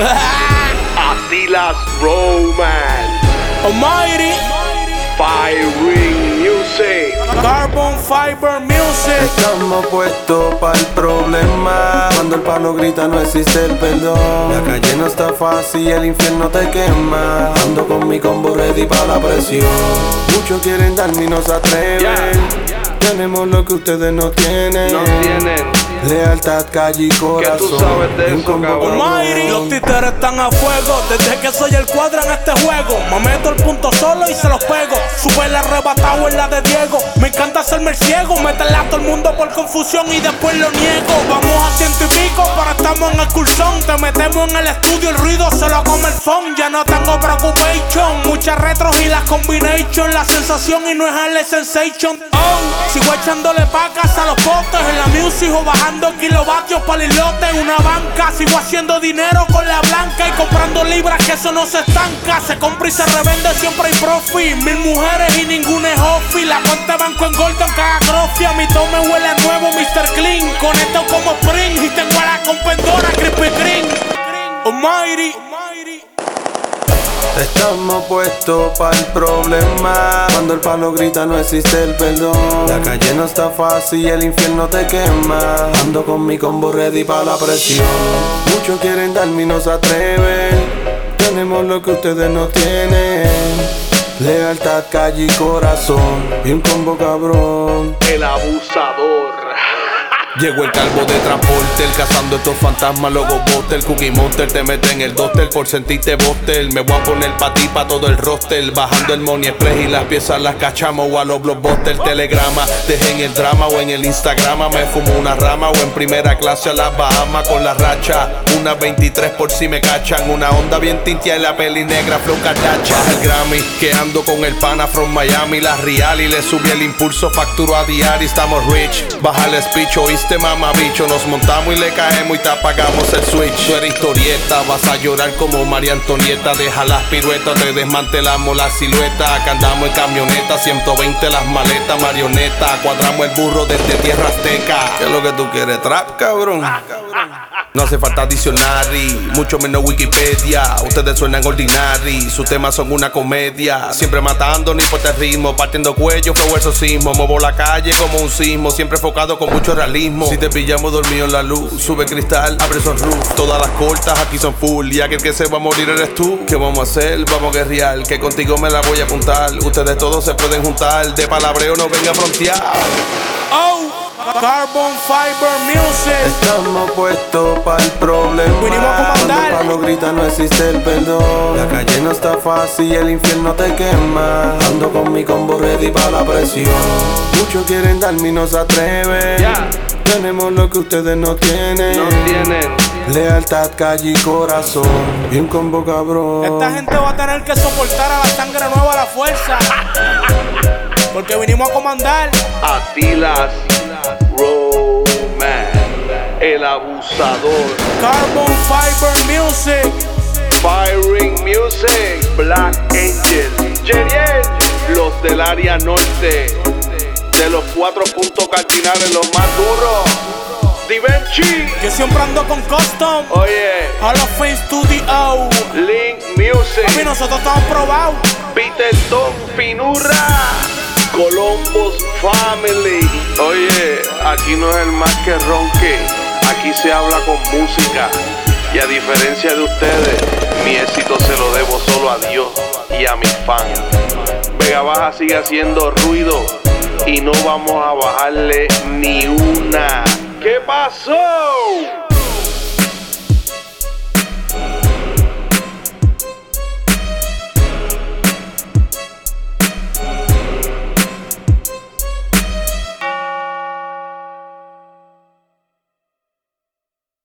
Atilas Roman. Almighty. Firing Music. Carbon Fiber Music. Estamos puestos para el problema. Cuando el palo grita no existe el perdón. La calle no está fácil, el infierno te quema. Ando con mi combo ready para la presión. Muchos quieren darme y no se atreven. Tenemos lo que ustedes no tienen. No tienen. Lealtad, calle y corazón. tú sabes de eso, cabrón? Los títeres están a fuego. Desde que soy el cuadro en este juego. Me meto el punto solo y se los pego. Sube el arrebatado en la de Diego. Me encanta hacerme el ciego. Meterle a todo el mundo por confusión y después lo niego. Vamos a ciento y pico, pero estamos en excursión. Te metemos en el estudio, el ruido se lo come el phone. Ya no tengo preoccupation. Muchas retros y las combination. La sensación y no es el sensation. Sigo echándole pacas a los potes. En la music o bajando kilovatios para el islote. En una banca sigo haciendo dinero con la blanca y comprando libras que eso no se estanca. Se compra y se revende, siempre hay profit. Mil mujeres y ninguna es offi. La cuenta banco en Golden caga grofia. Mi tome huele a nuevo, Mr. Clean. Conecto como Spring y tengo a la compendora Crispy Green. Almighty. Estamos puestos para el problema. Cuando el palo grita no existe el perdón. La calle no está fácil, el infierno te quema. Ando con mi combo ready para la presión. Muchos quieren darme y no se atreven. Tenemos lo que ustedes no tienen. Lealtad, calle y corazón. Y un combo cabrón. El abusador. Llegó el calvo de transporte, cazando estos fantasmas, luego boster, cookie monster, te mete en el doster por sentirte boster. Me voy a poner pa' ti, pa' todo el roster, bajando el money express y las piezas las cachamos o a los blockbusters, telegrama. Dejen el drama o en el Instagram, me fumo una rama o en primera clase a las Bahamas con la racha. Una 23 por si me cachan, una onda bien tintia en la peli negra, flow cardacha. El Grammy, que ando con el pana from Miami, la real y le subí el impulso, facturo a diario, estamos rich. Baja el speech, oíste mamá bicho, nos montamos y le caemos y te apagamos el switch. Tú eres historieta, vas a llorar como María Antonieta, deja las piruetas, te desmantelamos la silueta. Acá andamos en camioneta, 120 las maletas, marioneta, cuadramos el burro desde tierra azteca. ¿Qué es lo que tú quieres, trap, cabrón? No hace falta diccionary, mucho menos Wikipedia. Ustedes suenan ordinary, sus temas son una comedia. Siempre matando, ni por el ritmo, partiendo cuello, flow exorcismo. Muevo la calle como un sismo, siempre enfocado con mucho realismo. Si te pillamos dormido en la luz, sube cristal, abre son roof. Todas las cortas aquí son full, y aquel que se va a morir eres tú. ¿Qué vamos a hacer? Vamos a guerrear, que contigo me la voy a apuntar. Ustedes todos se pueden juntar, de palabreo no venga a frontear. Oh, Carbon Fiber Music. Estamos puestos para el problema. Vinimos a comandar. Cuando el palo grita no existe el perdón. La calle no está fácil, el infierno te quema. Ando con mi combo ready para la presión. Muchos quieren darme y no se atreven. Ya. Tenemos lo que ustedes no tienen. No tienen. Lealtad, calle y corazón. Y un combo cabrón. Esta gente va a tener que soportar a la sangre nueva a la fuerza. Porque vinimos a comandar. Atilas Roman. El abusador. Carbon Fiber Music. Firing Music. Black Angel. Jeriel. Los del área norte. De los cuatro puntos cardinales, los más duros. Divenchi. Yo siempre ando con custom. Oye. Hall of Fame Studio. Link Music. nosotros estamos probados. Peter Tom Finurra. Columbus Family. Oye, aquí no es el más que ronque. Aquí se habla con música. Y a diferencia de ustedes, mi éxito se lo debo solo a Dios y a mis fans. Vega Baja sigue haciendo ruido y no vamos a bajarle ni una. ¿Qué pasó?